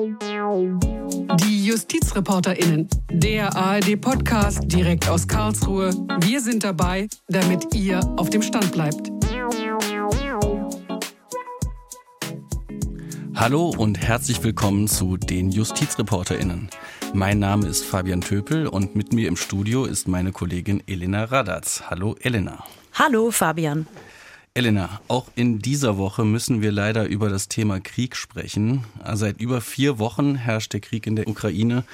Die JustizreporterInnen, der ARD-Podcast direkt aus Karlsruhe. Wir sind dabei, damit ihr auf dem Stand bleibt. Hallo und herzlich willkommen zu den JustizreporterInnen. Mein Name ist Fabian Töpel und mit mir im Studio ist meine Kollegin Elena Radatz. Hallo Elena. Hallo Fabian. Elena, auch in dieser Woche müssen wir leider über das Thema Krieg sprechen. Seit über vier Wochen herrscht der Krieg in der Ukraine.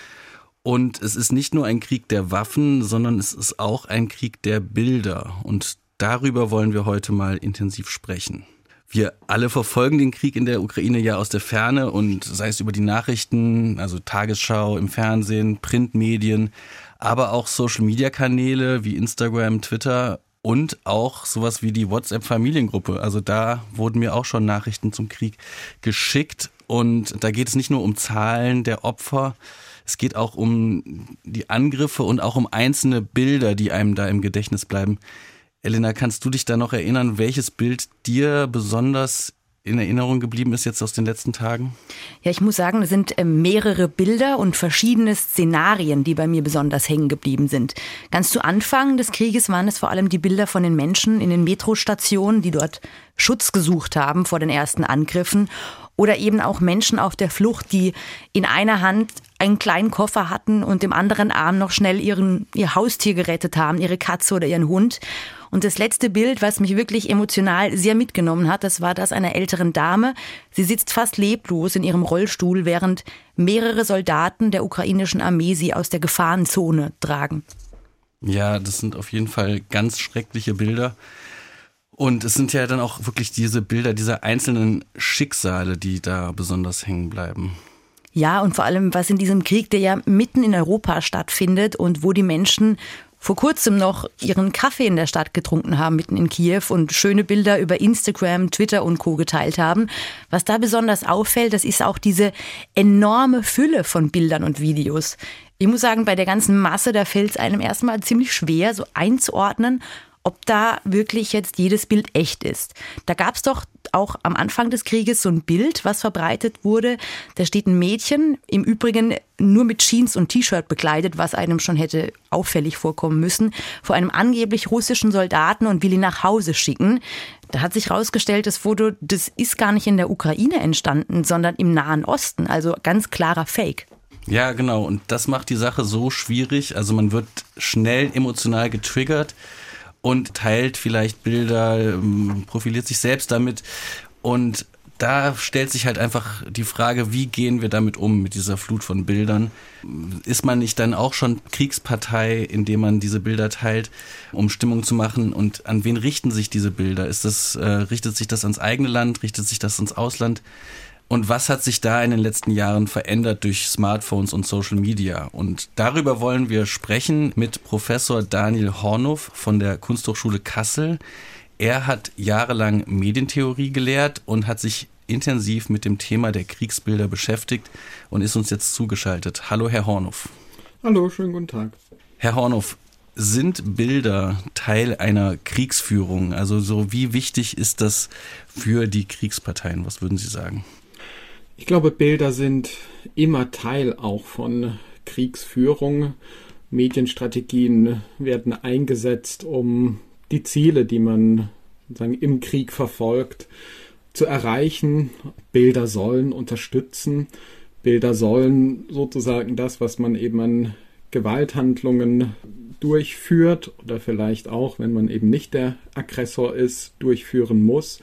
Und es ist nicht nur ein Krieg der Waffen, sondern es ist auch ein Krieg der Bilder. Und darüber wollen wir heute mal intensiv sprechen. Wir alle verfolgen den Krieg in der Ukraine ja aus der Ferne und sei es über die Nachrichten, also Tagesschau im Fernsehen, Printmedien, aber auch Social-Media-Kanäle wie Instagram, Twitter und auch sowas wie die WhatsApp-Familiengruppe. Also da wurden mir auch schon Nachrichten zum Krieg geschickt. Und da geht es nicht nur um Zahlen der Opfer, es geht auch um die Angriffe und auch um einzelne Bilder, die einem da im Gedächtnis bleiben. Elena, kannst du dich da noch erinnern, welches Bild dir besonders in Erinnerung geblieben ist jetzt aus den letzten Tagen? Ja, ich muss sagen, es sind ähm, mehrere Bilder und verschiedene Szenarien, die bei mir besonders hängen geblieben sind. Ganz zu Anfang des Krieges waren es vor allem die Bilder von den Menschen in den Metrostationen, die dort Schutz gesucht haben vor den ersten Angriffen. Oder eben auch Menschen auf der Flucht, die in einer Hand einen kleinen Koffer hatten und im anderen Arm noch schnell ihren, ihr Haustier gerettet haben, ihre Katze oder ihren Hund. Und das letzte Bild, was mich wirklich emotional sehr mitgenommen hat, das war das einer älteren Dame. Sie sitzt fast leblos in ihrem Rollstuhl, während mehrere Soldaten der ukrainischen Armee sie aus der Gefahrenzone tragen. Ja, das sind auf jeden Fall ganz schreckliche Bilder. Und es sind ja dann auch wirklich diese Bilder dieser einzelnen Schicksale, die da besonders hängen bleiben. Ja, und vor allem, was in diesem Krieg, der ja mitten in Europa stattfindet und wo die Menschen vor kurzem noch ihren Kaffee in der Stadt getrunken haben, mitten in Kiew und schöne Bilder über Instagram, Twitter und Co. geteilt haben. Was da besonders auffällt, das ist auch diese enorme Fülle von Bildern und Videos. Ich muss sagen, bei der ganzen Masse, da fällt es einem erstmal ziemlich schwer, so einzuordnen, ob da wirklich jetzt jedes Bild echt ist. Da gab es doch auch am Anfang des Krieges so ein Bild, was verbreitet wurde. Da steht ein Mädchen, im Übrigen nur mit Jeans und T-Shirt bekleidet, was einem schon hätte auffällig vorkommen müssen, vor einem angeblich russischen Soldaten und will ihn nach Hause schicken. Da hat sich herausgestellt, das Foto, das ist gar nicht in der Ukraine entstanden, sondern im Nahen Osten. Also ganz klarer Fake. Ja, genau. Und das macht die Sache so schwierig. Also man wird schnell emotional getriggert und teilt vielleicht Bilder, ähm, profiliert sich selbst damit. Und da stellt sich halt einfach die Frage, wie gehen wir damit um, mit dieser Flut von Bildern? Ist man nicht dann auch schon Kriegspartei, indem man diese Bilder teilt, um Stimmung zu machen? Und an wen richten sich diese Bilder? Ist das, äh, richtet sich das ans eigene Land? Richtet sich das ins Ausland? Und was hat sich da in den letzten Jahren verändert durch Smartphones und Social Media? Und darüber wollen wir sprechen mit Professor Daniel Hornow von der Kunsthochschule Kassel. Er hat jahrelang Medientheorie gelehrt und hat sich intensiv mit dem Thema der Kriegsbilder beschäftigt und ist uns jetzt zugeschaltet. Hallo, Herr Hornow. Hallo, schönen guten Tag. Herr Hornow, sind Bilder Teil einer Kriegsführung? Also so wie wichtig ist das für die Kriegsparteien? Was würden Sie sagen? Ich glaube, Bilder sind immer Teil auch von Kriegsführung. Medienstrategien werden eingesetzt, um die Ziele, die man sozusagen im Krieg verfolgt, zu erreichen. Bilder sollen unterstützen. Bilder sollen sozusagen das, was man eben an Gewalthandlungen durchführt oder vielleicht auch, wenn man eben nicht der Aggressor ist, durchführen muss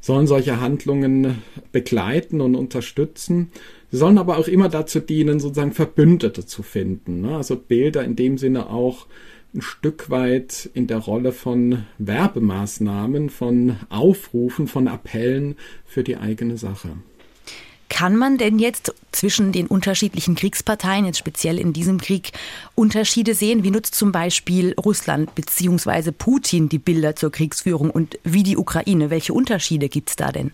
sollen solche Handlungen begleiten und unterstützen. Sie sollen aber auch immer dazu dienen, sozusagen Verbündete zu finden. Ne? Also Bilder in dem Sinne auch ein Stück weit in der Rolle von Werbemaßnahmen, von Aufrufen, von Appellen für die eigene Sache. Kann man denn jetzt zwischen den unterschiedlichen Kriegsparteien, jetzt speziell in diesem Krieg, Unterschiede sehen? Wie nutzt zum Beispiel Russland bzw. Putin die Bilder zur Kriegsführung und wie die Ukraine? Welche Unterschiede gibt es da denn?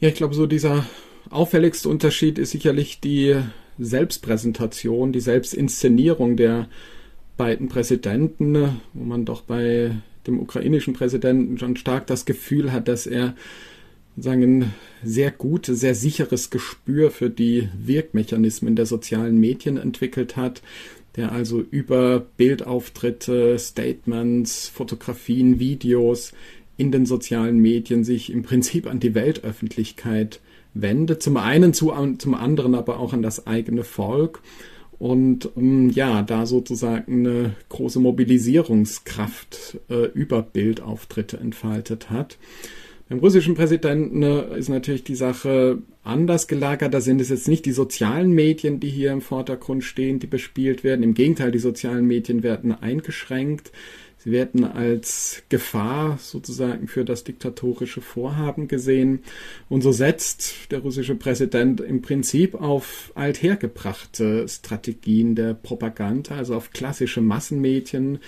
Ja, ich glaube, so dieser auffälligste Unterschied ist sicherlich die Selbstpräsentation, die Selbstinszenierung der beiden Präsidenten, wo man doch bei dem ukrainischen Präsidenten schon stark das Gefühl hat, dass er sagen, ein sehr gutes, sehr sicheres Gespür für die Wirkmechanismen der sozialen Medien entwickelt hat, der also über Bildauftritte, Statements, Fotografien, Videos in den sozialen Medien sich im Prinzip an die Weltöffentlichkeit wendet. Zum einen, zu, zum anderen aber auch an das eigene Volk. Und ähm, ja, da sozusagen eine große Mobilisierungskraft äh, über Bildauftritte entfaltet hat. Beim russischen Präsidenten ist natürlich die Sache anders gelagert. Da sind es jetzt nicht die sozialen Medien, die hier im Vordergrund stehen, die bespielt werden. Im Gegenteil, die sozialen Medien werden eingeschränkt. Sie werden als Gefahr sozusagen für das diktatorische Vorhaben gesehen. Und so setzt der russische Präsident im Prinzip auf althergebrachte Strategien der Propaganda, also auf klassische Massenmedien,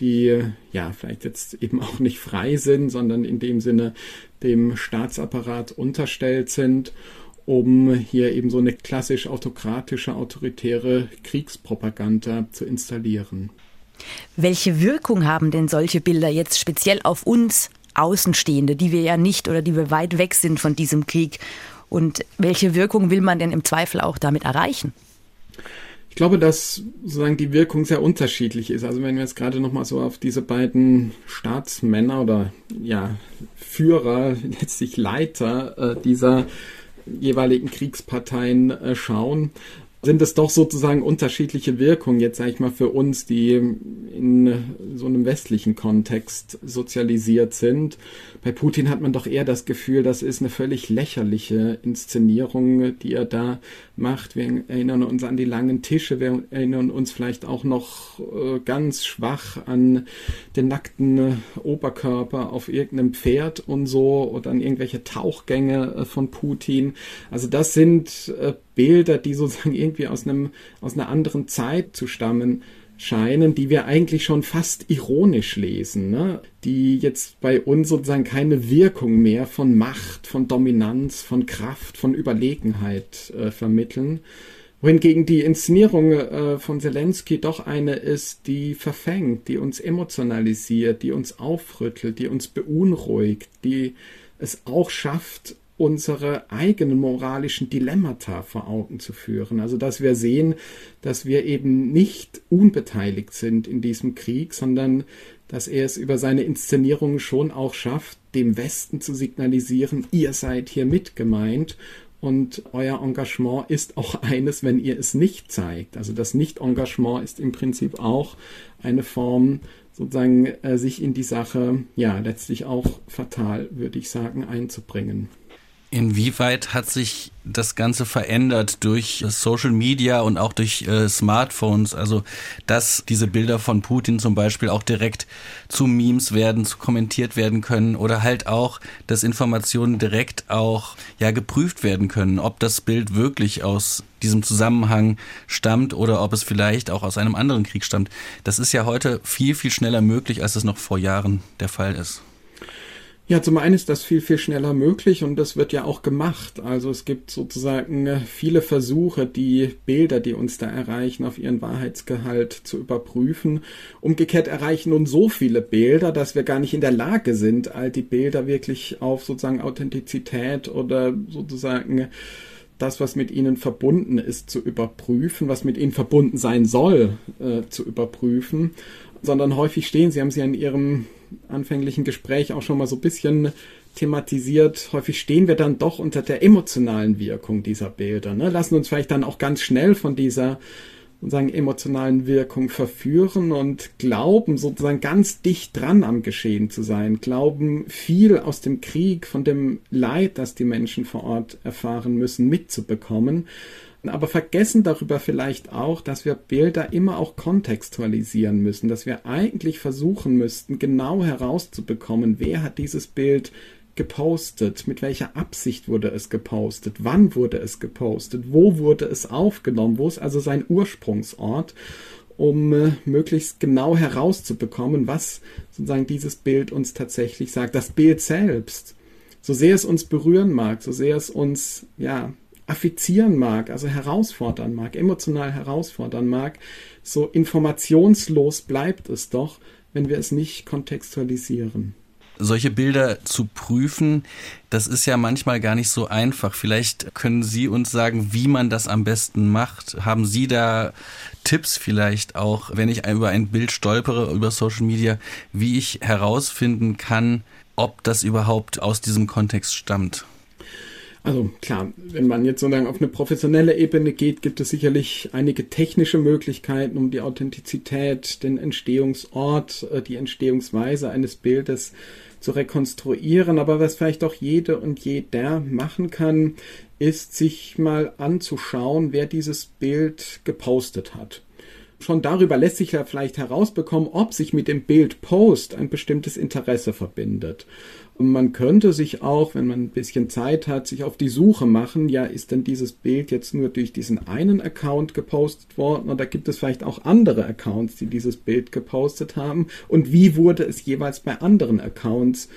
die ja vielleicht jetzt eben auch nicht frei sind, sondern in dem Sinne dem Staatsapparat unterstellt sind um hier eben so eine klassisch autokratische, autoritäre Kriegspropaganda zu installieren. Welche Wirkung haben denn solche Bilder jetzt speziell auf uns Außenstehende, die wir ja nicht oder die wir weit weg sind von diesem Krieg? Und welche Wirkung will man denn im Zweifel auch damit erreichen? Ich glaube, dass sozusagen die Wirkung sehr unterschiedlich ist. Also wenn wir jetzt gerade nochmal so auf diese beiden Staatsmänner oder ja Führer, letztlich Leiter äh, dieser jeweiligen Kriegsparteien äh, schauen, sind es doch sozusagen unterschiedliche Wirkungen, jetzt sage ich mal für uns, die in so einem westlichen Kontext sozialisiert sind. Bei Putin hat man doch eher das Gefühl, das ist eine völlig lächerliche Inszenierung, die er da macht. Wir erinnern uns an die langen Tische, wir erinnern uns vielleicht auch noch äh, ganz schwach an den nackten äh, Oberkörper auf irgendeinem Pferd und so oder an irgendwelche Tauchgänge äh, von Putin. Also das sind Bilder, die sozusagen irgendwie aus einem, aus einer anderen Zeit zu stammen scheinen, die wir eigentlich schon fast ironisch lesen, ne? die jetzt bei uns sozusagen keine Wirkung mehr von Macht, von Dominanz, von Kraft, von Überlegenheit äh, vermitteln. Wohingegen die Inszenierung äh, von Zelensky doch eine ist, die verfängt, die uns emotionalisiert, die uns aufrüttelt, die uns beunruhigt, die es auch schafft, unsere eigenen moralischen Dilemmata vor Augen zu führen. Also dass wir sehen, dass wir eben nicht unbeteiligt sind in diesem Krieg, sondern dass er es über seine Inszenierung schon auch schafft, dem Westen zu signalisieren, ihr seid hier mitgemeint und euer Engagement ist auch eines, wenn ihr es nicht zeigt. Also das Nicht-Engagement ist im Prinzip auch eine Form sozusagen äh, sich in die Sache ja letztlich auch fatal, würde ich sagen, einzubringen. Inwieweit hat sich das Ganze verändert durch Social Media und auch durch äh, Smartphones? Also, dass diese Bilder von Putin zum Beispiel auch direkt zu Memes werden, zu kommentiert werden können oder halt auch, dass Informationen direkt auch ja geprüft werden können, ob das Bild wirklich aus diesem Zusammenhang stammt oder ob es vielleicht auch aus einem anderen Krieg stammt. Das ist ja heute viel, viel schneller möglich, als es noch vor Jahren der Fall ist. Ja, zum einen ist das viel, viel schneller möglich und das wird ja auch gemacht. Also es gibt sozusagen äh, viele Versuche, die Bilder, die uns da erreichen, auf ihren Wahrheitsgehalt zu überprüfen. Umgekehrt erreichen nun so viele Bilder, dass wir gar nicht in der Lage sind, all die Bilder wirklich auf sozusagen Authentizität oder sozusagen das, was mit ihnen verbunden ist, zu überprüfen, was mit ihnen verbunden sein soll, äh, zu überprüfen, sondern häufig stehen, Sie haben sie an Ihrem anfänglichen Gespräch auch schon mal so ein bisschen thematisiert. Häufig stehen wir dann doch unter der emotionalen Wirkung dieser Bilder, ne? lassen uns vielleicht dann auch ganz schnell von dieser sozusagen emotionalen Wirkung verführen und glauben sozusagen ganz dicht dran am Geschehen zu sein, glauben viel aus dem Krieg, von dem Leid, das die Menschen vor Ort erfahren müssen, mitzubekommen aber vergessen darüber vielleicht auch, dass wir Bilder immer auch kontextualisieren müssen, dass wir eigentlich versuchen müssten, genau herauszubekommen, wer hat dieses Bild gepostet, mit welcher Absicht wurde es gepostet, wann wurde es gepostet, wo wurde es aufgenommen, wo ist also sein Ursprungsort, um äh, möglichst genau herauszubekommen, was sozusagen dieses Bild uns tatsächlich sagt. Das Bild selbst, so sehr es uns berühren mag, so sehr es uns ja affizieren mag, also herausfordern mag, emotional herausfordern mag, so informationslos bleibt es doch, wenn wir es nicht kontextualisieren. solche Bilder zu prüfen, das ist ja manchmal gar nicht so einfach. Vielleicht können Sie uns sagen, wie man das am besten macht. Haben Sie da Tipps vielleicht auch, wenn ich über ein Bild stolpere über Social Media, wie ich herausfinden kann, ob das überhaupt aus diesem Kontext stammt? Also klar, wenn man jetzt sozusagen auf eine professionelle Ebene geht, gibt es sicherlich einige technische Möglichkeiten, um die Authentizität, den Entstehungsort, äh, die Entstehungsweise eines Bildes zu rekonstruieren. Aber was vielleicht auch jede und jeder machen kann, ist sich mal anzuschauen, wer dieses Bild gepostet hat. Schon darüber lässt sich ja vielleicht herausbekommen, ob sich mit dem Bild Post ein bestimmtes Interesse verbindet. Und man könnte sich auch, wenn man ein bisschen Zeit hat, sich auf die Suche machen, ja, ist denn dieses Bild jetzt nur durch diesen einen Account gepostet worden oder gibt es vielleicht auch andere Accounts, die dieses Bild gepostet haben und wie wurde es jeweils bei anderen Accounts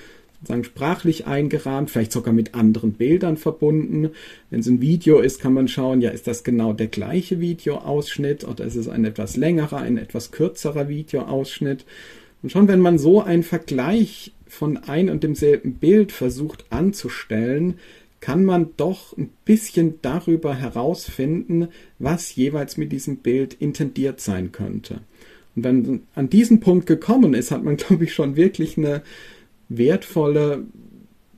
sagen sprachlich eingerahmt, vielleicht sogar mit anderen Bildern verbunden. Wenn es ein Video ist, kann man schauen, ja, ist das genau der gleiche Videoausschnitt oder ist es ein etwas längerer, ein etwas kürzerer Videoausschnitt? Und schon wenn man so einen Vergleich von ein und demselben Bild versucht anzustellen, kann man doch ein bisschen darüber herausfinden, was jeweils mit diesem Bild intendiert sein könnte. Und wenn an diesen Punkt gekommen ist, hat man, glaube ich, schon wirklich eine wertvolle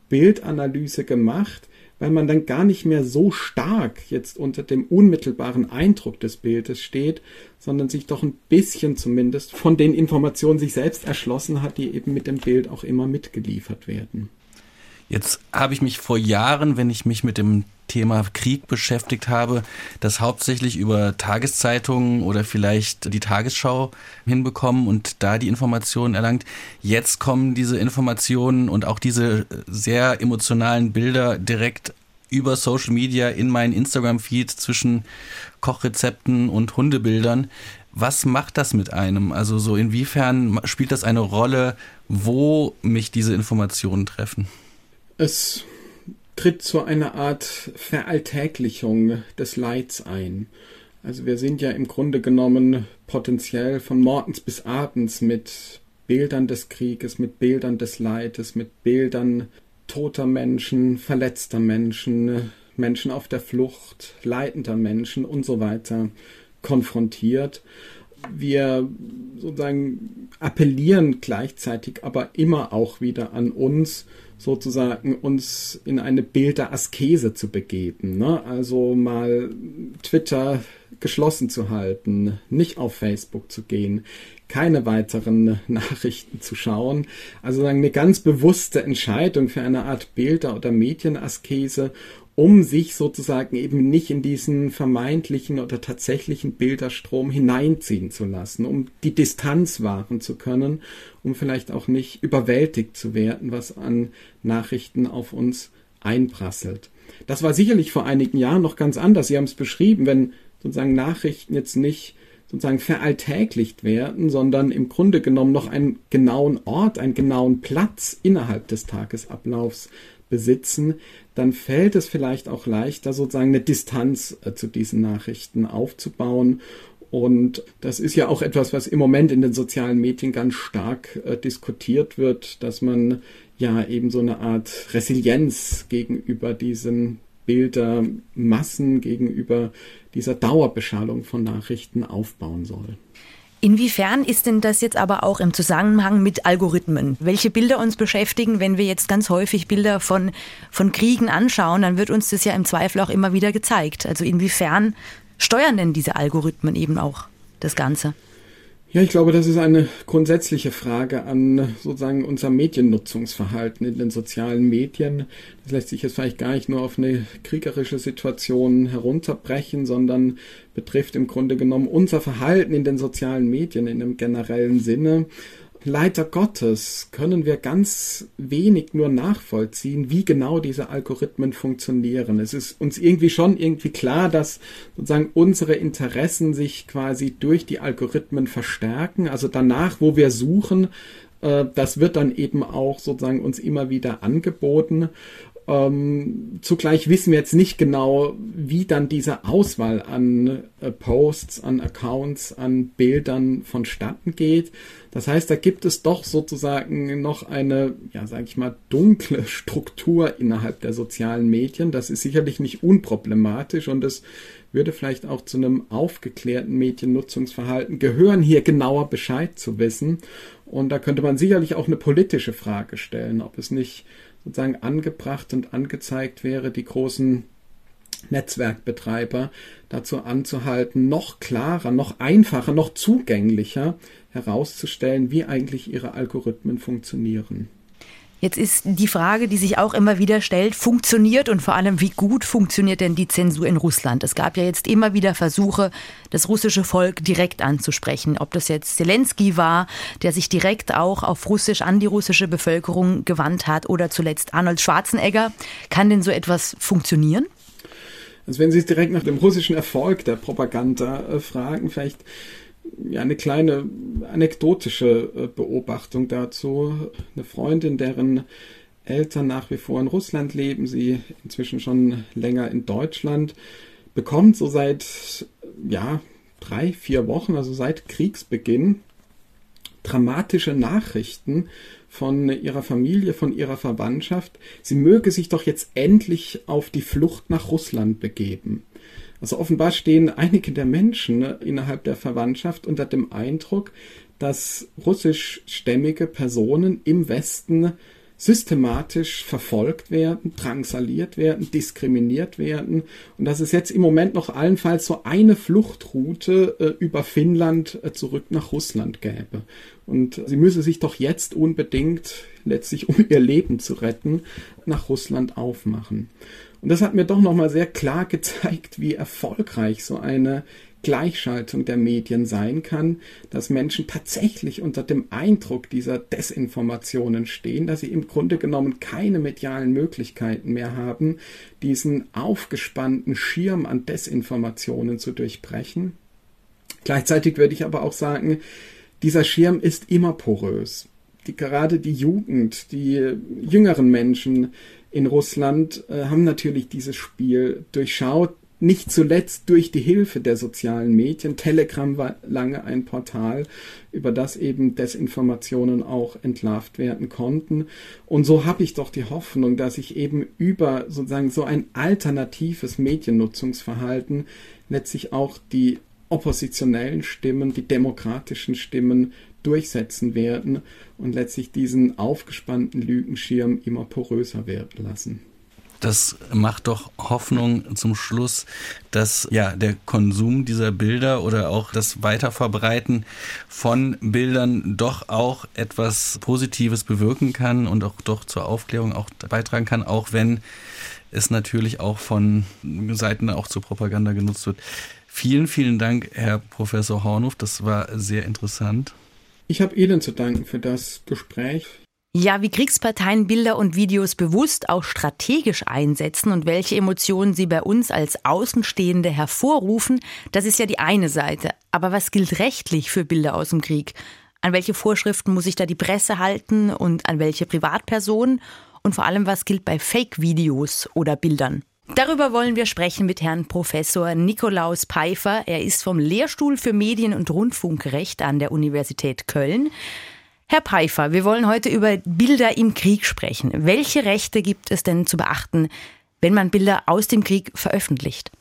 Bildanalyse gemacht, weil man dann gar nicht mehr so stark jetzt unter dem unmittelbaren Eindruck des Bildes steht, sondern sich doch ein bisschen zumindest von den Informationen sich selbst erschlossen hat, die eben mit dem Bild auch immer mitgeliefert werden. Jetzt habe ich mich vor Jahren, wenn ich mich mit dem Thema Krieg beschäftigt habe, das hauptsächlich über Tageszeitungen oder vielleicht die Tagesschau hinbekommen und da die Informationen erlangt. Jetzt kommen diese Informationen und auch diese sehr emotionalen Bilder direkt über Social Media in meinen Instagram-Feed zwischen Kochrezepten und Hundebildern. Was macht das mit einem? Also so inwiefern spielt das eine Rolle, wo mich diese Informationen treffen? Es tritt zu einer Art Veralltäglichung des Leids ein. Also wir sind ja im Grunde genommen potenziell von morgens bis abends mit Bildern des Krieges, mit Bildern des Leides, mit Bildern toter Menschen, verletzter Menschen, Menschen auf der Flucht, leidender Menschen und so weiter konfrontiert. Wir sozusagen appellieren gleichzeitig aber immer auch wieder an uns, sozusagen uns in eine Bilderaskese zu begeben. Ne? Also mal Twitter geschlossen zu halten, nicht auf Facebook zu gehen, keine weiteren Nachrichten zu schauen. Also eine ganz bewusste Entscheidung für eine Art Bilder- oder Medienaskese um sich sozusagen eben nicht in diesen vermeintlichen oder tatsächlichen Bilderstrom hineinziehen zu lassen, um die Distanz wahren zu können, um vielleicht auch nicht überwältigt zu werden, was an Nachrichten auf uns einprasselt. Das war sicherlich vor einigen Jahren noch ganz anders. Sie haben es beschrieben, wenn sozusagen Nachrichten jetzt nicht sozusagen veralltäglicht werden, sondern im Grunde genommen noch einen genauen Ort, einen genauen Platz innerhalb des Tagesablaufs besitzen, dann fällt es vielleicht auch leichter, sozusagen eine Distanz äh, zu diesen Nachrichten aufzubauen. Und das ist ja auch etwas, was im Moment in den sozialen Medien ganz stark äh, diskutiert wird, dass man ja eben so eine Art Resilienz gegenüber diesen Bildermassen, gegenüber dieser Dauerbeschallung von Nachrichten aufbauen soll. Inwiefern ist denn das jetzt aber auch im Zusammenhang mit Algorithmen? Welche Bilder uns beschäftigen, wenn wir jetzt ganz häufig Bilder von, von Kriegen anschauen, dann wird uns das ja im Zweifel auch immer wieder gezeigt. Also inwiefern steuern denn diese Algorithmen eben auch das Ganze? Ja, ich glaube, das ist eine grundsätzliche Frage an sozusagen unser Mediennutzungsverhalten in den sozialen Medien. Das lässt sich jetzt vielleicht gar nicht nur auf eine kriegerische Situation herunterbrechen, sondern betrifft im Grunde genommen unser Verhalten in den sozialen Medien in einem generellen Sinne. Leider Gottes können wir ganz wenig nur nachvollziehen, wie genau diese Algorithmen funktionieren. Es ist uns irgendwie schon irgendwie klar, dass sozusagen unsere Interessen sich quasi durch die Algorithmen verstärken. Also danach, wo wir suchen, äh, das wird dann eben auch sozusagen uns immer wieder angeboten. Ähm, zugleich wissen wir jetzt nicht genau, wie dann diese Auswahl an äh, Posts, an Accounts, an Bildern vonstatten geht. Das heißt, da gibt es doch sozusagen noch eine, ja, sage ich mal, dunkle Struktur innerhalb der sozialen Medien. Das ist sicherlich nicht unproblematisch und es würde vielleicht auch zu einem aufgeklärten Mediennutzungsverhalten gehören, hier genauer Bescheid zu wissen. Und da könnte man sicherlich auch eine politische Frage stellen, ob es nicht sozusagen angebracht und angezeigt wäre, die großen Netzwerkbetreiber dazu anzuhalten, noch klarer, noch einfacher, noch zugänglicher herauszustellen, wie eigentlich ihre Algorithmen funktionieren. Jetzt ist die Frage, die sich auch immer wieder stellt, funktioniert und vor allem, wie gut funktioniert denn die Zensur in Russland? Es gab ja jetzt immer wieder Versuche, das russische Volk direkt anzusprechen. Ob das jetzt Zelensky war, der sich direkt auch auf Russisch an die russische Bevölkerung gewandt hat oder zuletzt Arnold Schwarzenegger. Kann denn so etwas funktionieren? Also wenn Sie direkt nach dem russischen Erfolg der Propaganda äh, fragen, vielleicht eine kleine anekdotische äh, Beobachtung dazu. Eine Freundin, deren Eltern nach wie vor in Russland leben, sie inzwischen schon länger in Deutschland, bekommt so seit ja, drei, vier Wochen, also seit Kriegsbeginn, dramatische Nachrichten von ihrer Familie, von ihrer Verwandtschaft. Sie möge sich doch jetzt endlich auf die Flucht nach Russland begeben. Also offenbar stehen einige der Menschen ne, innerhalb der Verwandtschaft unter dem Eindruck, dass russischstämmige Personen im Westen systematisch verfolgt werden, drangsaliert werden, diskriminiert werden und dass es jetzt im Moment noch allenfalls so eine Fluchtroute äh, über Finnland äh, zurück nach Russland gäbe. Und sie müsse sich doch jetzt unbedingt, letztlich um ihr Leben zu retten, nach Russland aufmachen. Und das hat mir doch nochmal sehr klar gezeigt, wie erfolgreich so eine Gleichschaltung der Medien sein kann, dass Menschen tatsächlich unter dem Eindruck dieser Desinformationen stehen, dass sie im Grunde genommen keine medialen Möglichkeiten mehr haben, diesen aufgespannten Schirm an Desinformationen zu durchbrechen. Gleichzeitig würde ich aber auch sagen, dieser Schirm ist immer porös. Die, gerade die Jugend, die jüngeren Menschen in Russland äh, haben natürlich dieses Spiel durchschaut, nicht zuletzt durch die Hilfe der sozialen Medien. Telegram war lange ein Portal, über das eben Desinformationen auch entlarvt werden konnten. Und so habe ich doch die Hoffnung, dass ich eben über sozusagen so ein alternatives Mediennutzungsverhalten letztlich auch die oppositionellen Stimmen, die demokratischen Stimmen durchsetzen werden und letztlich diesen aufgespannten Lügenschirm immer poröser werden lassen. Das macht doch Hoffnung zum Schluss, dass ja der Konsum dieser Bilder oder auch das Weiterverbreiten von Bildern doch auch etwas Positives bewirken kann und auch doch zur Aufklärung auch beitragen kann, auch wenn es natürlich auch von Seiten auch zur Propaganda genutzt wird. Vielen, vielen Dank, Herr Professor Hornhoff. Das war sehr interessant. Ich habe Ihnen zu danken für das Gespräch. Ja, wie Kriegsparteien Bilder und Videos bewusst auch strategisch einsetzen und welche Emotionen sie bei uns als Außenstehende hervorrufen, das ist ja die eine Seite. Aber was gilt rechtlich für Bilder aus dem Krieg? An welche Vorschriften muss sich da die Presse halten und an welche Privatpersonen? Und vor allem, was gilt bei Fake-Videos oder Bildern? Darüber wollen wir sprechen mit Herrn Professor Nikolaus Pfeiffer. Er ist vom Lehrstuhl für Medien- und Rundfunkrecht an der Universität Köln. Herr Pfeiffer, wir wollen heute über Bilder im Krieg sprechen. Welche Rechte gibt es denn zu beachten, wenn man Bilder aus dem Krieg veröffentlicht?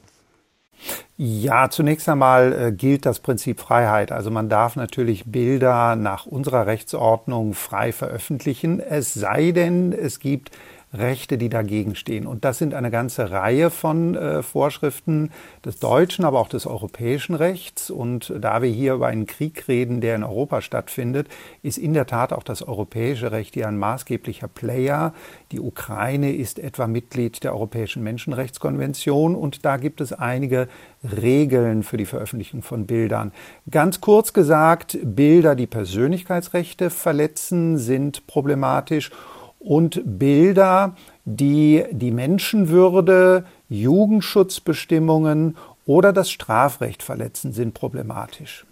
Ja, zunächst einmal äh, gilt das Prinzip Freiheit. Also man darf natürlich Bilder nach unserer Rechtsordnung frei veröffentlichen, es sei denn, es gibt Rechte, die dagegen stehen. Und das sind eine ganze Reihe von äh, Vorschriften des deutschen, aber auch des europäischen Rechts. Und da wir hier über einen Krieg reden, der in Europa stattfindet, ist in der Tat auch das europäische Recht hier ein maßgeblicher Player. Die Ukraine ist etwa Mitglied der Europäischen Menschenrechtskonvention und da gibt es einige Regeln für die Veröffentlichung von Bildern. Ganz kurz gesagt, Bilder, die Persönlichkeitsrechte verletzen, sind problematisch und Bilder, die die Menschenwürde, Jugendschutzbestimmungen oder das Strafrecht verletzen, sind problematisch.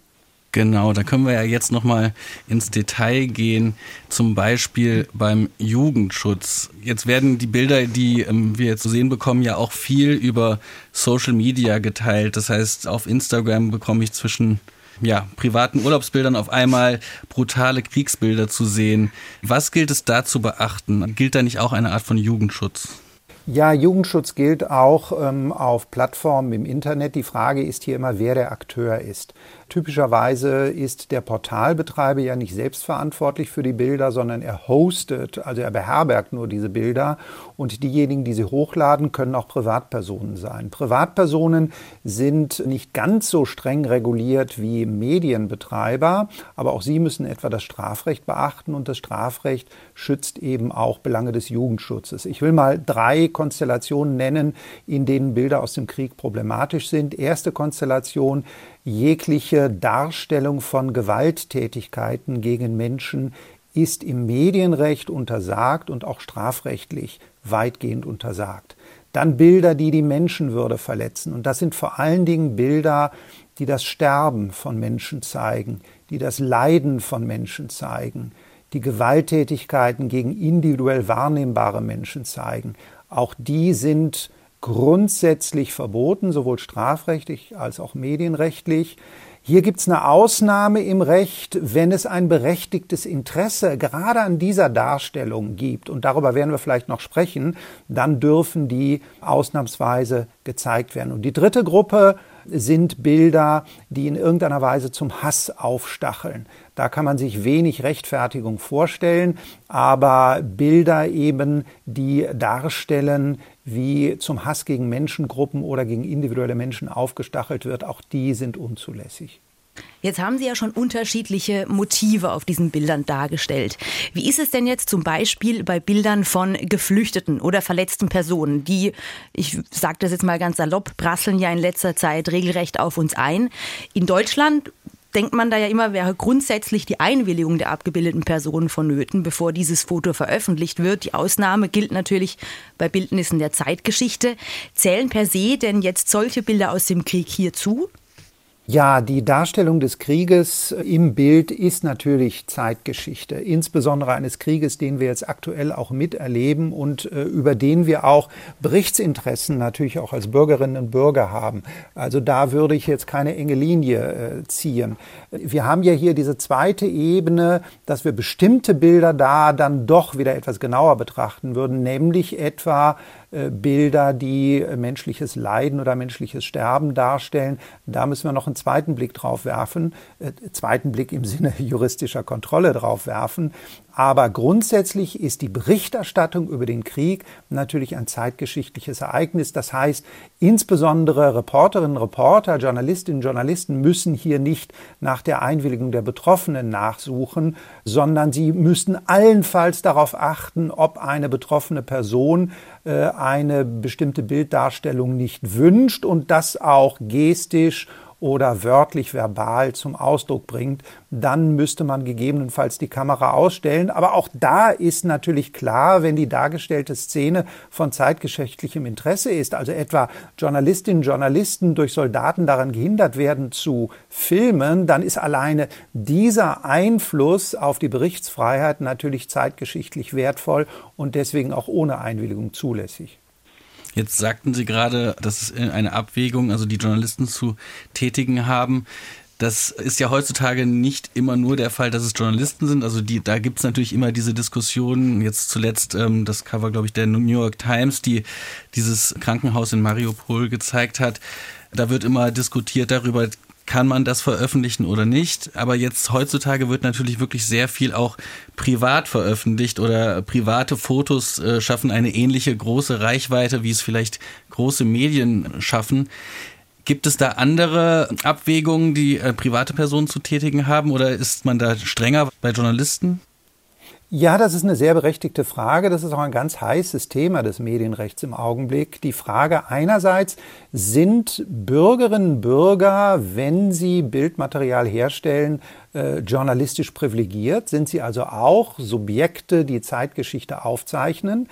Genau, da können wir ja jetzt nochmal ins Detail gehen, zum Beispiel beim Jugendschutz. Jetzt werden die Bilder, die ähm, wir jetzt zu sehen bekommen, ja auch viel über Social Media geteilt. Das heißt, auf Instagram bekomme ich zwischen ja, privaten Urlaubsbildern auf einmal brutale Kriegsbilder zu sehen. Was gilt es da zu beachten? Gilt da nicht auch eine Art von Jugendschutz? Ja, Jugendschutz gilt auch ähm, auf Plattformen im Internet. Die Frage ist hier immer, wer der Akteur ist. Typischerweise ist der Portalbetreiber ja nicht selbst verantwortlich für die Bilder, sondern er hostet, also er beherbergt nur diese Bilder und diejenigen, die sie hochladen, können auch Privatpersonen sein. Privatpersonen sind nicht ganz so streng reguliert wie Medienbetreiber, aber auch sie müssen etwa das Strafrecht beachten und das Strafrecht schützt eben auch Belange des Jugendschutzes. Ich will mal drei Konstellationen nennen, in denen Bilder aus dem Krieg problematisch sind. Erste Konstellation jegliche Darstellung von Gewalttätigkeiten gegen Menschen ist im Medienrecht untersagt und auch strafrechtlich weitgehend untersagt. Dann Bilder, die die Menschenwürde verletzen. Und das sind vor allen Dingen Bilder, die das Sterben von Menschen zeigen, die das Leiden von Menschen zeigen, die Gewalttätigkeiten gegen individuell wahrnehmbare Menschen zeigen. Auch die sind grundsätzlich verboten, sowohl strafrechtlich als auch medienrechtlich. Hier gibt es eine Ausnahme im Recht, wenn es ein berechtigtes Interesse gerade an dieser Darstellung gibt, und darüber werden wir vielleicht noch sprechen, dann dürfen die ausnahmsweise gezeigt werden. Und die dritte Gruppe sind Bilder, die in irgendeiner Weise zum Hass aufstacheln. Da kann man sich wenig Rechtfertigung vorstellen, aber Bilder eben, die darstellen, wie zum Hass gegen Menschengruppen oder gegen individuelle Menschen aufgestachelt wird, auch die sind unzulässig. Jetzt haben Sie ja schon unterschiedliche Motive auf diesen Bildern dargestellt. Wie ist es denn jetzt zum Beispiel bei Bildern von Geflüchteten oder verletzten Personen, die, ich sage das jetzt mal ganz salopp, prasseln ja in letzter Zeit regelrecht auf uns ein. In Deutschland denkt man da ja immer, wäre grundsätzlich die Einwilligung der abgebildeten Personen vonnöten, bevor dieses Foto veröffentlicht wird. Die Ausnahme gilt natürlich bei Bildnissen der Zeitgeschichte. Zählen per se denn jetzt solche Bilder aus dem Krieg hierzu? Ja, die Darstellung des Krieges im Bild ist natürlich Zeitgeschichte, insbesondere eines Krieges, den wir jetzt aktuell auch miterleben und äh, über den wir auch Berichtsinteressen natürlich auch als Bürgerinnen und Bürger haben. Also da würde ich jetzt keine enge Linie äh, ziehen. Wir haben ja hier diese zweite Ebene, dass wir bestimmte Bilder da dann doch wieder etwas genauer betrachten würden, nämlich etwa äh, Bilder, die äh, menschliches Leiden oder menschliches Sterben darstellen. Da müssen wir noch einen zweiten Blick drauf werfen, äh, zweiten Blick im Sinne juristischer Kontrolle drauf werfen. Aber grundsätzlich ist die Berichterstattung über den Krieg natürlich ein zeitgeschichtliches Ereignis. Das heißt, insbesondere Reporterinnen, Reporter, Journalistinnen, Journalisten müssen hier nicht nach der Einwilligung der Betroffenen nachsuchen, sondern sie müssen allenfalls darauf achten, ob eine betroffene Person äh, eine bestimmte Bilddarstellung nicht wünscht und das auch gestisch oder wörtlich verbal zum Ausdruck bringt, dann müsste man gegebenenfalls die Kamera ausstellen. Aber auch da ist natürlich klar, wenn die dargestellte Szene von zeitgeschichtlichem Interesse ist, also etwa Journalistinnen und Journalisten durch Soldaten daran gehindert werden zu filmen, dann ist alleine dieser Einfluss auf die Berichtsfreiheit natürlich zeitgeschichtlich wertvoll und deswegen auch ohne Einwilligung zulässig. Jetzt sagten Sie gerade, dass es eine Abwägung, also die Journalisten zu tätigen haben. Das ist ja heutzutage nicht immer nur der Fall, dass es Journalisten sind. Also die, da gibt's natürlich immer diese Diskussionen. Jetzt zuletzt ähm, das Cover, glaube ich, der New York Times, die dieses Krankenhaus in Mariupol gezeigt hat. Da wird immer diskutiert darüber, kann man das veröffentlichen oder nicht. Aber jetzt heutzutage wird natürlich wirklich sehr viel auch privat veröffentlicht oder private Fotos äh, schaffen eine ähnliche große Reichweite, wie es vielleicht große Medien schaffen. Gibt es da andere Abwägungen, die äh, private Personen zu tätigen haben oder ist man da strenger bei Journalisten? Ja, das ist eine sehr berechtigte Frage. Das ist auch ein ganz heißes Thema des Medienrechts im Augenblick. Die Frage einerseits, sind Bürgerinnen und Bürger, wenn sie Bildmaterial herstellen, äh, journalistisch privilegiert? Sind sie also auch Subjekte, die Zeitgeschichte aufzeichnen?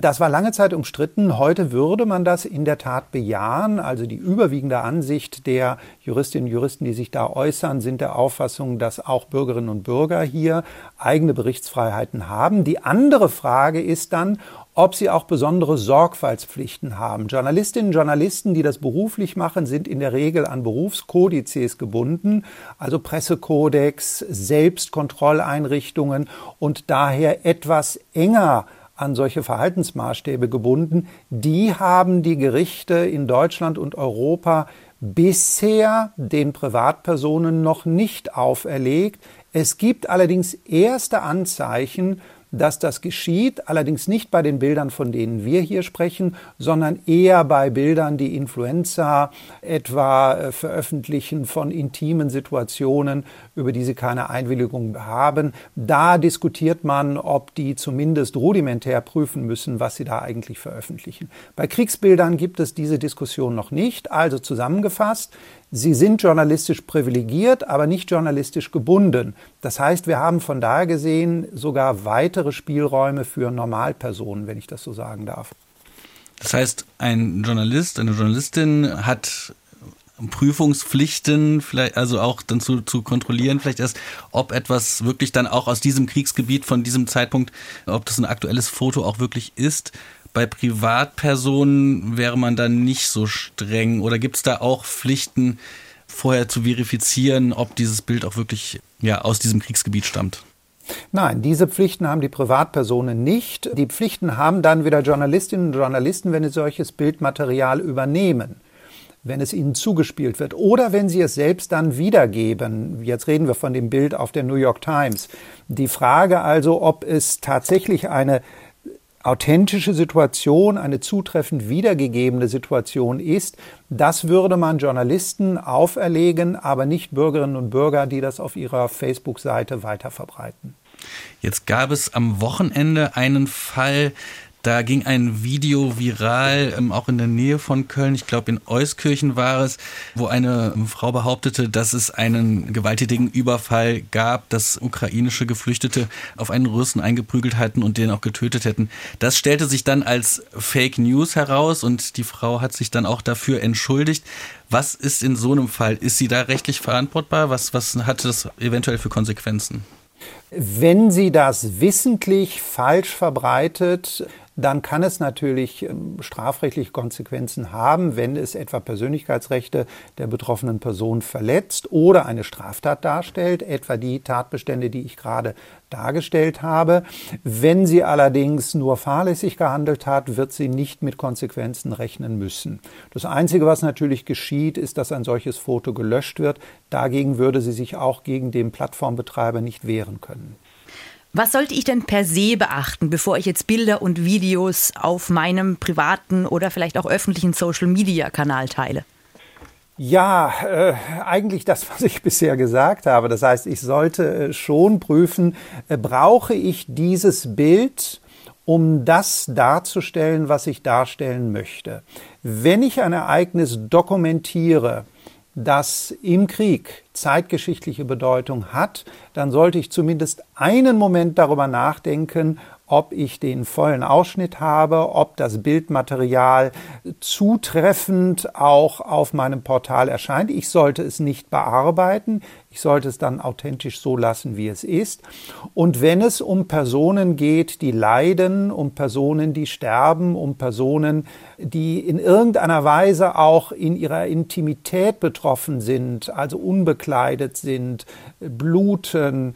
Das war lange Zeit umstritten. Heute würde man das in der Tat bejahen. Also die überwiegende Ansicht der Juristinnen und Juristen, die sich da äußern, sind der Auffassung, dass auch Bürgerinnen und Bürger hier eigene Berichtsfreiheiten haben. Die andere Frage ist dann, ob sie auch besondere Sorgfaltspflichten haben. Journalistinnen und Journalisten, die das beruflich machen, sind in der Regel an Berufskodizes gebunden, also Pressekodex, Selbstkontrolleinrichtungen und daher etwas enger an solche Verhaltensmaßstäbe gebunden. Die haben die Gerichte in Deutschland und Europa bisher den Privatpersonen noch nicht auferlegt. Es gibt allerdings erste Anzeichen dass das geschieht, allerdings nicht bei den Bildern, von denen wir hier sprechen, sondern eher bei Bildern, die Influenza etwa äh, veröffentlichen von intimen Situationen, über die sie keine Einwilligung haben. Da diskutiert man, ob die zumindest rudimentär prüfen müssen, was sie da eigentlich veröffentlichen. Bei Kriegsbildern gibt es diese Diskussion noch nicht. Also zusammengefasst, Sie sind journalistisch privilegiert, aber nicht journalistisch gebunden. Das heißt, wir haben von daher gesehen sogar weitere Spielräume für Normalpersonen, wenn ich das so sagen darf. Das heißt, ein Journalist, eine Journalistin hat Prüfungspflichten, vielleicht also auch dann zu, zu kontrollieren, vielleicht erst, ob etwas wirklich dann auch aus diesem Kriegsgebiet von diesem Zeitpunkt, ob das ein aktuelles Foto auch wirklich ist. Bei Privatpersonen wäre man dann nicht so streng oder gibt es da auch Pflichten, vorher zu verifizieren, ob dieses Bild auch wirklich ja, aus diesem Kriegsgebiet stammt? Nein, diese Pflichten haben die Privatpersonen nicht. Die Pflichten haben dann wieder Journalistinnen und Journalisten, wenn sie solches Bildmaterial übernehmen wenn es ihnen zugespielt wird oder wenn sie es selbst dann wiedergeben. Jetzt reden wir von dem Bild auf der New York Times. Die Frage also, ob es tatsächlich eine authentische Situation, eine zutreffend wiedergegebene Situation ist, das würde man Journalisten auferlegen, aber nicht Bürgerinnen und Bürger, die das auf ihrer Facebook-Seite weiterverbreiten. Jetzt gab es am Wochenende einen Fall, da ging ein Video viral, ähm, auch in der Nähe von Köln, ich glaube in Euskirchen war es, wo eine Frau behauptete, dass es einen gewalttätigen Überfall gab, dass ukrainische Geflüchtete auf einen Russen eingeprügelt hatten und den auch getötet hätten. Das stellte sich dann als Fake News heraus und die Frau hat sich dann auch dafür entschuldigt. Was ist in so einem Fall? Ist sie da rechtlich verantwortbar? Was, was hat das eventuell für Konsequenzen? Wenn sie das wissentlich falsch verbreitet, dann kann es natürlich ähm, strafrechtliche Konsequenzen haben, wenn es etwa Persönlichkeitsrechte der betroffenen Person verletzt oder eine Straftat darstellt, etwa die Tatbestände, die ich gerade dargestellt habe. Wenn sie allerdings nur fahrlässig gehandelt hat, wird sie nicht mit Konsequenzen rechnen müssen. Das Einzige, was natürlich geschieht, ist, dass ein solches Foto gelöscht wird. Dagegen würde sie sich auch gegen den Plattformbetreiber nicht wehren können. Was sollte ich denn per se beachten, bevor ich jetzt Bilder und Videos auf meinem privaten oder vielleicht auch öffentlichen Social-Media-Kanal teile? Ja, äh, eigentlich das, was ich bisher gesagt habe. Das heißt, ich sollte äh, schon prüfen, äh, brauche ich dieses Bild, um das darzustellen, was ich darstellen möchte. Wenn ich ein Ereignis dokumentiere, das im Krieg zeitgeschichtliche Bedeutung hat, dann sollte ich zumindest einen Moment darüber nachdenken, ob ich den vollen Ausschnitt habe, ob das Bildmaterial zutreffend auch auf meinem Portal erscheint. Ich sollte es nicht bearbeiten. Ich sollte es dann authentisch so lassen, wie es ist. Und wenn es um Personen geht, die leiden, um Personen, die sterben, um Personen, die in irgendeiner Weise auch in ihrer Intimität betroffen sind, also unbekleidet sind, bluten,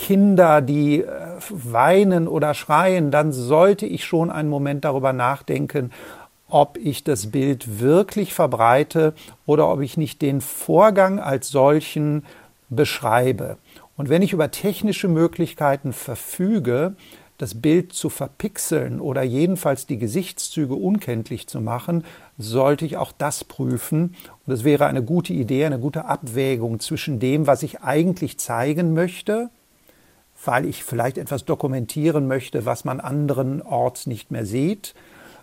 Kinder, die äh, weinen oder schreien, dann sollte ich schon einen Moment darüber nachdenken, ob ich das Bild wirklich verbreite oder ob ich nicht den Vorgang als solchen beschreibe. Und wenn ich über technische Möglichkeiten verfüge, das Bild zu verpixeln oder jedenfalls die Gesichtszüge unkenntlich zu machen, sollte ich auch das prüfen. Und es wäre eine gute Idee, eine gute Abwägung zwischen dem, was ich eigentlich zeigen möchte, weil ich vielleicht etwas dokumentieren möchte, was man anderenorts nicht mehr sieht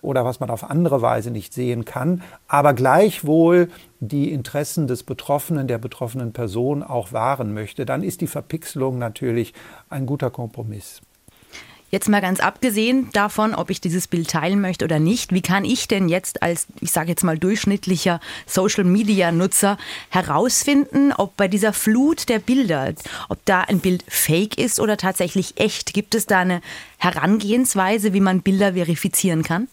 oder was man auf andere Weise nicht sehen kann, aber gleichwohl die Interessen des Betroffenen, der betroffenen Person auch wahren möchte, dann ist die Verpixelung natürlich ein guter Kompromiss. Jetzt mal ganz abgesehen davon, ob ich dieses Bild teilen möchte oder nicht, wie kann ich denn jetzt als, ich sage jetzt mal, durchschnittlicher Social-Media-Nutzer herausfinden, ob bei dieser Flut der Bilder, ob da ein Bild fake ist oder tatsächlich echt? Gibt es da eine Herangehensweise, wie man Bilder verifizieren kann?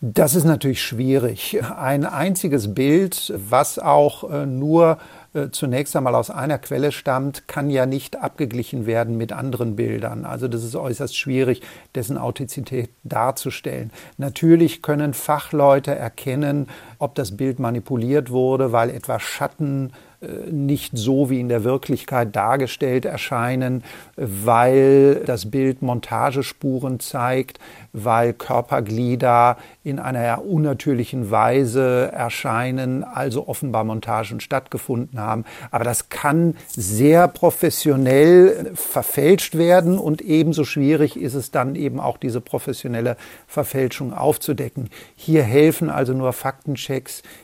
Das ist natürlich schwierig. Ein einziges Bild, was auch äh, nur äh, zunächst einmal aus einer Quelle stammt, kann ja nicht abgeglichen werden mit anderen Bildern. Also das ist äußerst schwierig, dessen Authentizität darzustellen. Natürlich können Fachleute erkennen, ob das Bild manipuliert wurde, weil etwa Schatten äh, nicht so wie in der Wirklichkeit dargestellt erscheinen, weil das Bild Montagespuren zeigt, weil Körperglieder in einer unnatürlichen Weise erscheinen, also offenbar Montagen stattgefunden haben. Aber das kann sehr professionell verfälscht werden und ebenso schwierig ist es dann eben auch diese professionelle Verfälschung aufzudecken. Hier helfen also nur Faktenchecks,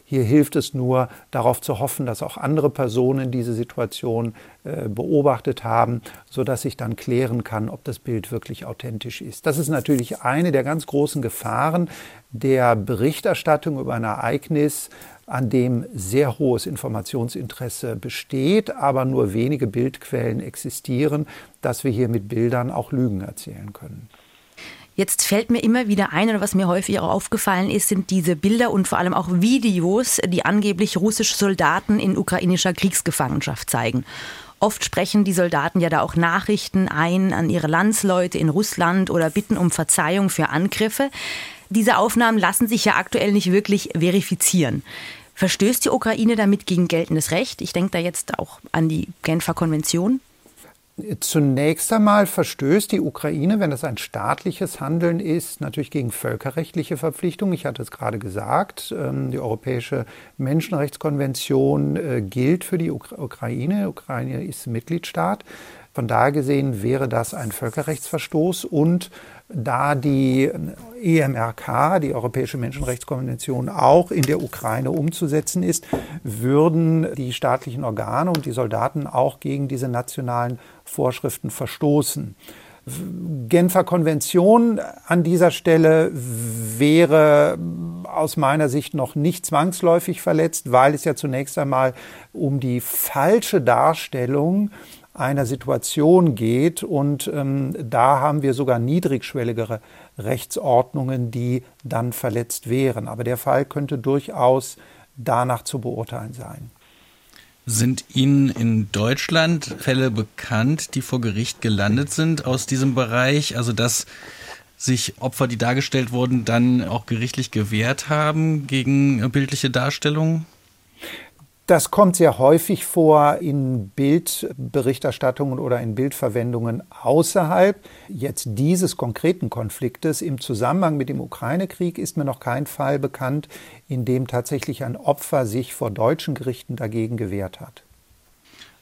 hier hilft es nur darauf zu hoffen, dass auch andere Personen diese Situation äh, beobachtet haben, sodass ich dann klären kann, ob das Bild wirklich authentisch ist. Das ist natürlich eine der ganz großen Gefahren der Berichterstattung über ein Ereignis, an dem sehr hohes Informationsinteresse besteht, aber nur wenige Bildquellen existieren, dass wir hier mit Bildern auch Lügen erzählen können. Jetzt fällt mir immer wieder ein, oder was mir häufig auch aufgefallen ist, sind diese Bilder und vor allem auch Videos, die angeblich russische Soldaten in ukrainischer Kriegsgefangenschaft zeigen. Oft sprechen die Soldaten ja da auch Nachrichten ein an ihre Landsleute in Russland oder bitten um Verzeihung für Angriffe. Diese Aufnahmen lassen sich ja aktuell nicht wirklich verifizieren. Verstößt die Ukraine damit gegen geltendes Recht? Ich denke da jetzt auch an die Genfer Konvention. Zunächst einmal verstößt die Ukraine, wenn das ein staatliches Handeln ist, natürlich gegen völkerrechtliche Verpflichtungen. Ich hatte es gerade gesagt, ähm, die Europäische Menschenrechtskonvention äh, gilt für die Ukraine. Die Ukraine ist Mitgliedstaat. Von daher gesehen wäre das ein Völkerrechtsverstoß und da die EMRK, die Europäische Menschenrechtskonvention, auch in der Ukraine umzusetzen ist, würden die staatlichen Organe und die Soldaten auch gegen diese nationalen Vorschriften verstoßen. Genfer Konvention an dieser Stelle wäre aus meiner Sicht noch nicht zwangsläufig verletzt, weil es ja zunächst einmal um die falsche Darstellung einer Situation geht. Und ähm, da haben wir sogar niedrigschwelligere Rechtsordnungen, die dann verletzt wären. Aber der Fall könnte durchaus danach zu beurteilen sein. Sind Ihnen in Deutschland Fälle bekannt, die vor Gericht gelandet sind aus diesem Bereich? Also dass sich Opfer, die dargestellt wurden, dann auch gerichtlich gewehrt haben gegen bildliche Darstellungen? Das kommt sehr häufig vor in Bildberichterstattungen oder in Bildverwendungen außerhalb jetzt dieses konkreten Konfliktes. Im Zusammenhang mit dem Ukraine-Krieg ist mir noch kein Fall bekannt, in dem tatsächlich ein Opfer sich vor deutschen Gerichten dagegen gewehrt hat.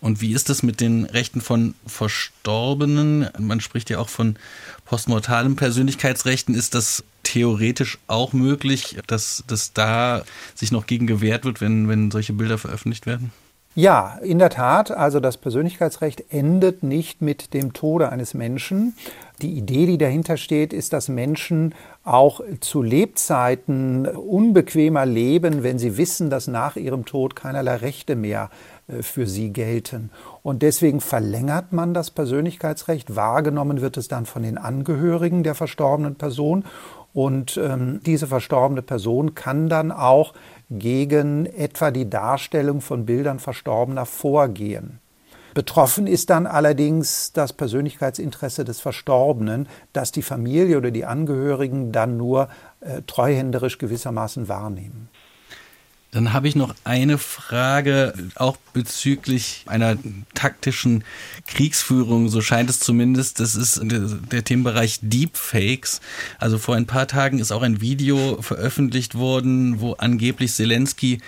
Und wie ist es mit den Rechten von Verstorbenen? Man spricht ja auch von postmortalen Persönlichkeitsrechten. Ist das theoretisch auch möglich, dass, dass da sich noch gegen gewehrt wird, wenn, wenn solche Bilder veröffentlicht werden? Ja, in der Tat. Also das Persönlichkeitsrecht endet nicht mit dem Tode eines Menschen. Die Idee, die dahinter steht, ist, dass Menschen auch zu Lebzeiten unbequemer leben, wenn sie wissen, dass nach ihrem Tod keinerlei Rechte mehr äh, für sie gelten. Und deswegen verlängert man das Persönlichkeitsrecht. Wahrgenommen wird es dann von den Angehörigen der verstorbenen Person. Und ähm, diese verstorbene Person kann dann auch gegen etwa die Darstellung von Bildern Verstorbener vorgehen. Betroffen ist dann allerdings das Persönlichkeitsinteresse des Verstorbenen, das die Familie oder die Angehörigen dann nur äh, treuhänderisch gewissermaßen wahrnehmen. Dann habe ich noch eine Frage, auch bezüglich einer taktischen Kriegsführung, so scheint es zumindest. Das ist der, Themenbereich Deepfakes. Also vor ein paar Tagen ist auch ein Video veröffentlicht worden, wo angeblich Zelensky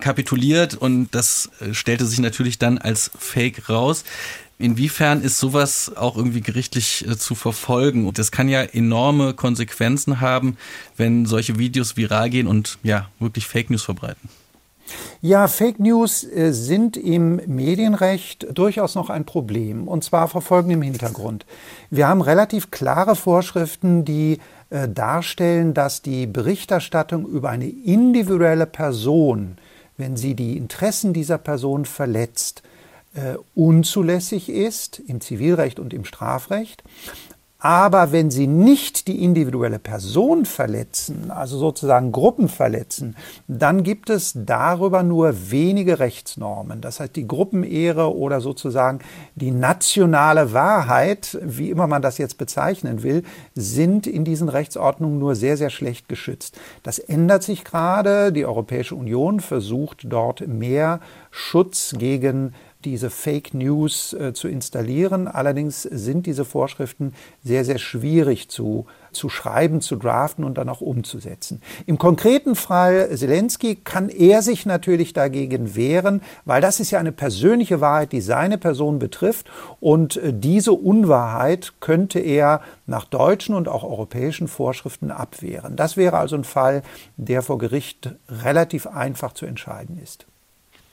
kapituliert und das stellte sich natürlich dann als Fake raus. Inwiefern ist sowas auch irgendwie gerichtlich äh, zu verfolgen? Und das kann ja enorme Konsequenzen haben, wenn solche Videos viral gehen und ja, wirklich Fake News verbreiten. Ja, Fake News äh, sind im Medienrecht durchaus noch ein Problem. Und zwar vor folgendem Hintergrund. Wir haben relativ klare Vorschriften, die äh, darstellen, dass die Berichterstattung über eine individuelle Person, wenn sie die Interessen dieser Person verletzt, äh, unzulässig ist im Zivilrecht und im Strafrecht. Aber wenn sie nicht die individuelle Person verletzen, also sozusagen Gruppen verletzen, dann gibt es darüber nur wenige Rechtsnormen. Das heißt, die Gruppenehre oder sozusagen die nationale Wahrheit, wie immer man das jetzt bezeichnen will, sind in diesen Rechtsordnungen nur sehr, sehr schlecht geschützt. Das ändert sich gerade. Die Europäische Union versucht dort mehr Schutz gegen diese Fake News äh, zu installieren. Allerdings sind diese Vorschriften sehr, sehr schwierig zu, zu schreiben, zu draften und dann auch umzusetzen. Im konkreten Fall Zelensky kann er sich natürlich dagegen wehren, weil das ist ja eine persönliche Wahrheit, die seine Person betrifft. Und äh, diese Unwahrheit könnte er nach deutschen und auch europäischen Vorschriften abwehren. Das wäre also ein Fall, der vor Gericht relativ einfach zu entscheiden ist.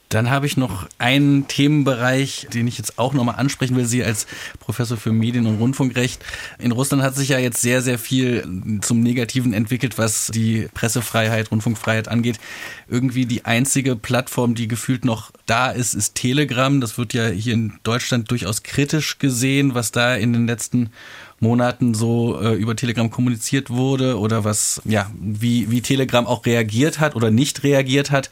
Dann habe ich noch einen Themenbereich, den ich jetzt auch nochmal ansprechen will. Sie als Professor für Medien- und Rundfunkrecht. In Russland hat sich ja jetzt sehr, sehr viel zum Negativen entwickelt, was die Pressefreiheit, Rundfunkfreiheit angeht. Irgendwie die einzige Plattform, die gefühlt noch da ist, ist Telegram. Das wird ja hier in Deutschland durchaus kritisch gesehen, was da in den letzten Monaten so äh, über Telegram kommuniziert wurde oder was, ja, wie, wie Telegram auch reagiert hat oder nicht reagiert hat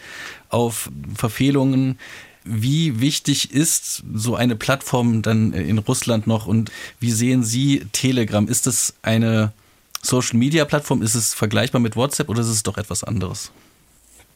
auf Verfehlungen. Wie wichtig ist so eine Plattform dann in Russland noch und wie sehen Sie Telegram? Ist es eine Social Media Plattform? Ist es vergleichbar mit WhatsApp oder ist es doch etwas anderes?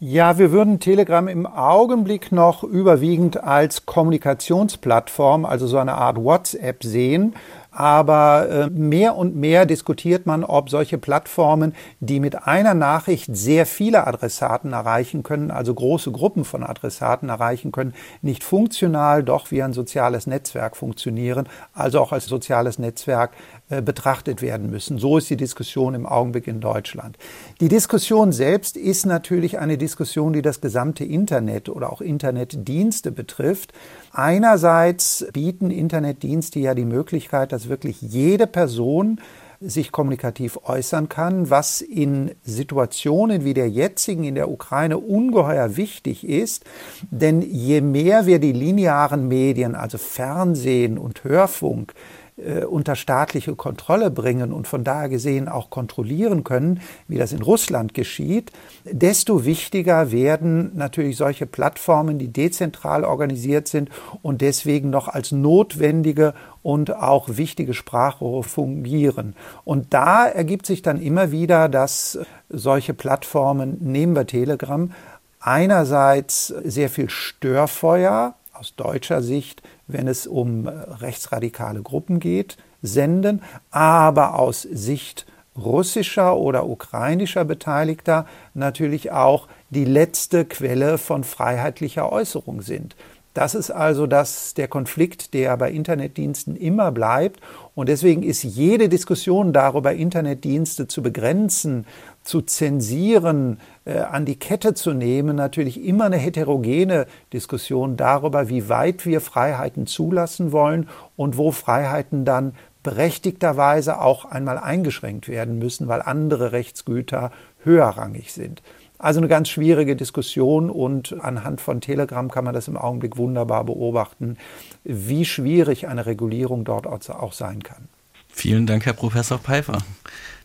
Ja, wir würden Telegram im Augenblick noch überwiegend als Kommunikationsplattform, also so eine Art WhatsApp sehen. Aber äh, mehr und mehr diskutiert man, ob solche Plattformen, die mit einer Nachricht sehr viele Adressaten erreichen können, also große Gruppen von Adressaten erreichen können, nicht funktional doch wie ein soziales Netzwerk funktionieren, also auch als soziales Netzwerk betrachtet werden müssen. So ist die Diskussion im Augenblick in Deutschland. Die Diskussion selbst ist natürlich eine Diskussion, die das gesamte Internet oder auch Internetdienste betrifft. Einerseits bieten Internetdienste ja die Möglichkeit, dass wirklich jede Person sich kommunikativ äußern kann, was in Situationen wie der jetzigen in der Ukraine ungeheuer wichtig ist. Denn je mehr wir die linearen Medien, also Fernsehen und Hörfunk, äh, unter staatliche Kontrolle bringen und von daher gesehen auch kontrollieren können, wie das in Russland geschieht, desto wichtiger werden natürlich solche Plattformen, die dezentral organisiert sind und deswegen noch als notwendige und auch wichtige Sprachrohre fungieren. Und da ergibt sich dann immer wieder, dass solche Plattformen, nehmen wir Telegram, einerseits sehr viel Störfeuer aus deutscher Sicht wenn es um äh, rechtsradikale Gruppen geht, senden, aber aus Sicht russischer oder ukrainischer Beteiligter natürlich auch die letzte Quelle von freiheitlicher Äußerung sind. Das ist also das, der Konflikt, der bei Internetdiensten immer bleibt. Und deswegen ist jede Diskussion darüber, Internetdienste zu begrenzen, zu zensieren, äh, an die Kette zu nehmen, natürlich immer eine heterogene Diskussion darüber, wie weit wir Freiheiten zulassen wollen und wo Freiheiten dann berechtigterweise auch einmal eingeschränkt werden müssen, weil andere Rechtsgüter höherrangig sind. Also eine ganz schwierige Diskussion und anhand von Telegram kann man das im Augenblick wunderbar beobachten, wie schwierig eine Regulierung dort auch sein kann. Vielen Dank, Herr Professor Pfeiffer.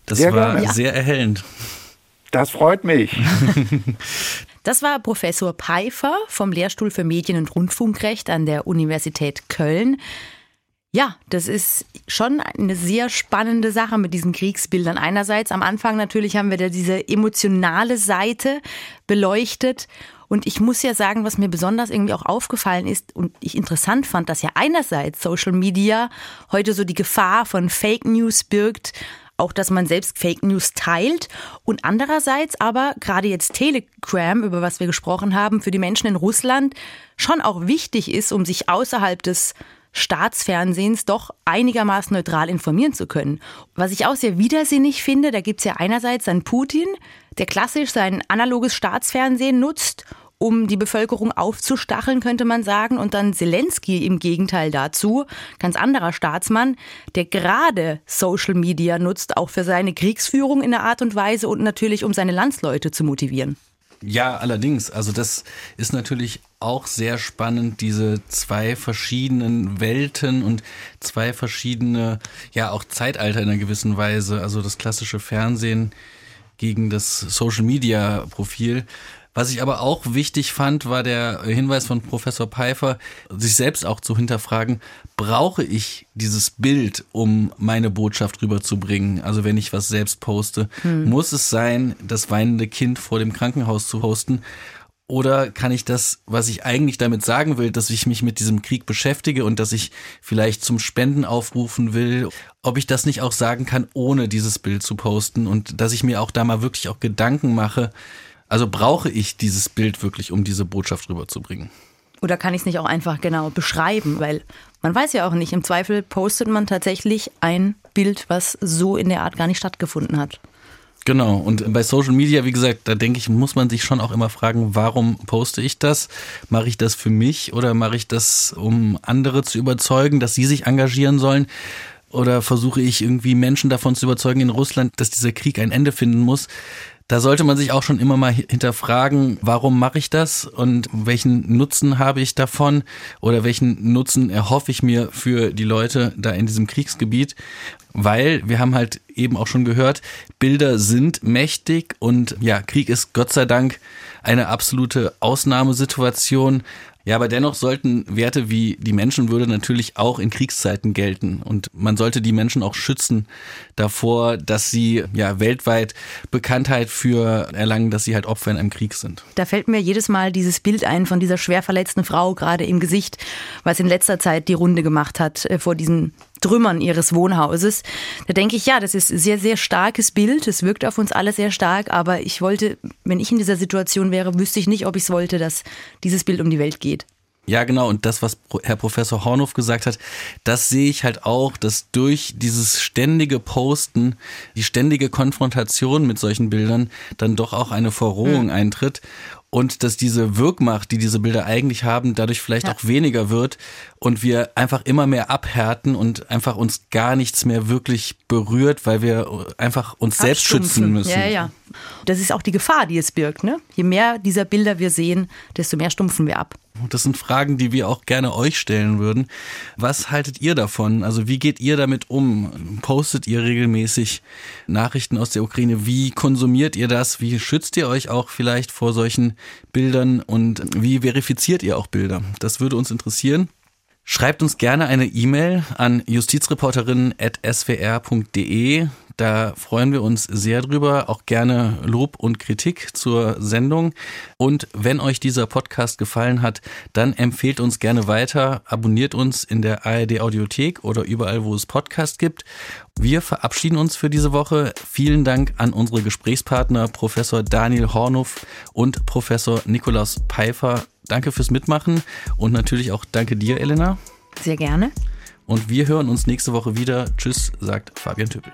Das sehr war gerne. sehr erhellend. Das freut mich. Das war Professor Pfeiffer vom Lehrstuhl für Medien- und Rundfunkrecht an der Universität Köln. Ja, das ist schon eine sehr spannende Sache mit diesen Kriegsbildern. Einerseits am Anfang natürlich haben wir da diese emotionale Seite beleuchtet. Und ich muss ja sagen, was mir besonders irgendwie auch aufgefallen ist und ich interessant fand, dass ja einerseits Social Media heute so die Gefahr von Fake News birgt, auch dass man selbst Fake News teilt und andererseits aber gerade jetzt Telegram, über was wir gesprochen haben, für die Menschen in Russland schon auch wichtig ist, um sich außerhalb des Staatsfernsehens doch einigermaßen neutral informieren zu können. Was ich auch sehr widersinnig finde, da gibt es ja einerseits dann Putin, der klassisch sein analoges Staatsfernsehen nutzt um die Bevölkerung aufzustacheln, könnte man sagen. Und dann Zelensky im Gegenteil dazu, ganz anderer Staatsmann, der gerade Social Media nutzt, auch für seine Kriegsführung in der Art und Weise und natürlich um seine Landsleute zu motivieren. Ja, allerdings. Also das ist natürlich auch sehr spannend, diese zwei verschiedenen Welten und zwei verschiedene, ja auch Zeitalter in einer gewissen Weise. Also das klassische Fernsehen gegen das Social Media Profil. Was ich aber auch wichtig fand, war der Hinweis von Professor Pfeiffer, sich selbst auch zu hinterfragen, brauche ich dieses Bild, um meine Botschaft rüberzubringen? Also wenn ich was selbst poste, hm. muss es sein, das weinende Kind vor dem Krankenhaus zu posten? Oder kann ich das, was ich eigentlich damit sagen will, dass ich mich mit diesem Krieg beschäftige und dass ich vielleicht zum Spenden aufrufen will, ob ich das nicht auch sagen kann, ohne dieses Bild zu posten und dass ich mir auch da mal wirklich auch Gedanken mache, also brauche ich dieses Bild wirklich, um diese Botschaft rüberzubringen? Oder kann ich es nicht auch einfach genau beschreiben? Weil man weiß ja auch nicht, im Zweifel postet man tatsächlich ein Bild, was so in der Art gar nicht stattgefunden hat. Genau, und bei Social Media, wie gesagt, da denke ich, muss man sich schon auch immer fragen, warum poste ich das? Mache ich das für mich oder mache ich das, um andere zu überzeugen, dass sie sich engagieren sollen? Oder versuche ich irgendwie Menschen davon zu überzeugen in Russland, dass dieser Krieg ein Ende finden muss? Da sollte man sich auch schon immer mal hinterfragen, warum mache ich das und welchen Nutzen habe ich davon oder welchen Nutzen erhoffe ich mir für die Leute da in diesem Kriegsgebiet. Weil wir haben halt eben auch schon gehört, Bilder sind mächtig und ja, Krieg ist Gott sei Dank eine absolute Ausnahmesituation. Ja, aber dennoch sollten Werte wie die Menschenwürde natürlich auch in Kriegszeiten gelten. Und man sollte die Menschen auch schützen davor, dass sie ja weltweit Bekanntheit für erlangen, dass sie halt Opfer in einem Krieg sind. Da fällt mir jedes Mal dieses Bild ein von dieser schwer verletzten Frau gerade im Gesicht, was in letzter Zeit die Runde gemacht hat äh, vor diesen Trümmern ihres Wohnhauses. Da denke ich, ja, das ist ein sehr, sehr starkes Bild. Es wirkt auf uns alle sehr stark, aber ich wollte, wenn ich in dieser Situation wäre, wüsste ich nicht, ob ich es wollte, dass dieses Bild um die Welt geht. Ja, genau. Und das, was Herr Professor Hornhoff gesagt hat, das sehe ich halt auch, dass durch dieses ständige Posten, die ständige Konfrontation mit solchen Bildern dann doch auch eine Verrohung mhm. eintritt und dass diese Wirkmacht, die diese Bilder eigentlich haben, dadurch vielleicht ja. auch weniger wird und wir einfach immer mehr abhärten und einfach uns gar nichts mehr wirklich berührt, weil wir einfach uns selbst schützen müssen. Ja, ja. Das ist auch die Gefahr, die es birgt. Ne? Je mehr dieser Bilder wir sehen, desto mehr stumpfen wir ab. Das sind Fragen, die wir auch gerne euch stellen würden. Was haltet ihr davon? Also wie geht ihr damit um? Postet ihr regelmäßig Nachrichten aus der Ukraine? Wie konsumiert ihr das? Wie schützt ihr euch auch vielleicht vor solchen Bildern? Und wie verifiziert ihr auch Bilder? Das würde uns interessieren. Schreibt uns gerne eine E-Mail an justizreporterinnen.swr.de. Da freuen wir uns sehr drüber. Auch gerne Lob und Kritik zur Sendung. Und wenn euch dieser Podcast gefallen hat, dann empfehlt uns gerne weiter. Abonniert uns in der ARD Audiothek oder überall, wo es Podcast gibt. Wir verabschieden uns für diese Woche. Vielen Dank an unsere Gesprächspartner Professor Daniel Hornuff und Professor Nikolaus Pfeiffer. Danke fürs Mitmachen und natürlich auch danke dir, Elena. Sehr gerne. Und wir hören uns nächste Woche wieder. Tschüss, sagt Fabian Tüppel.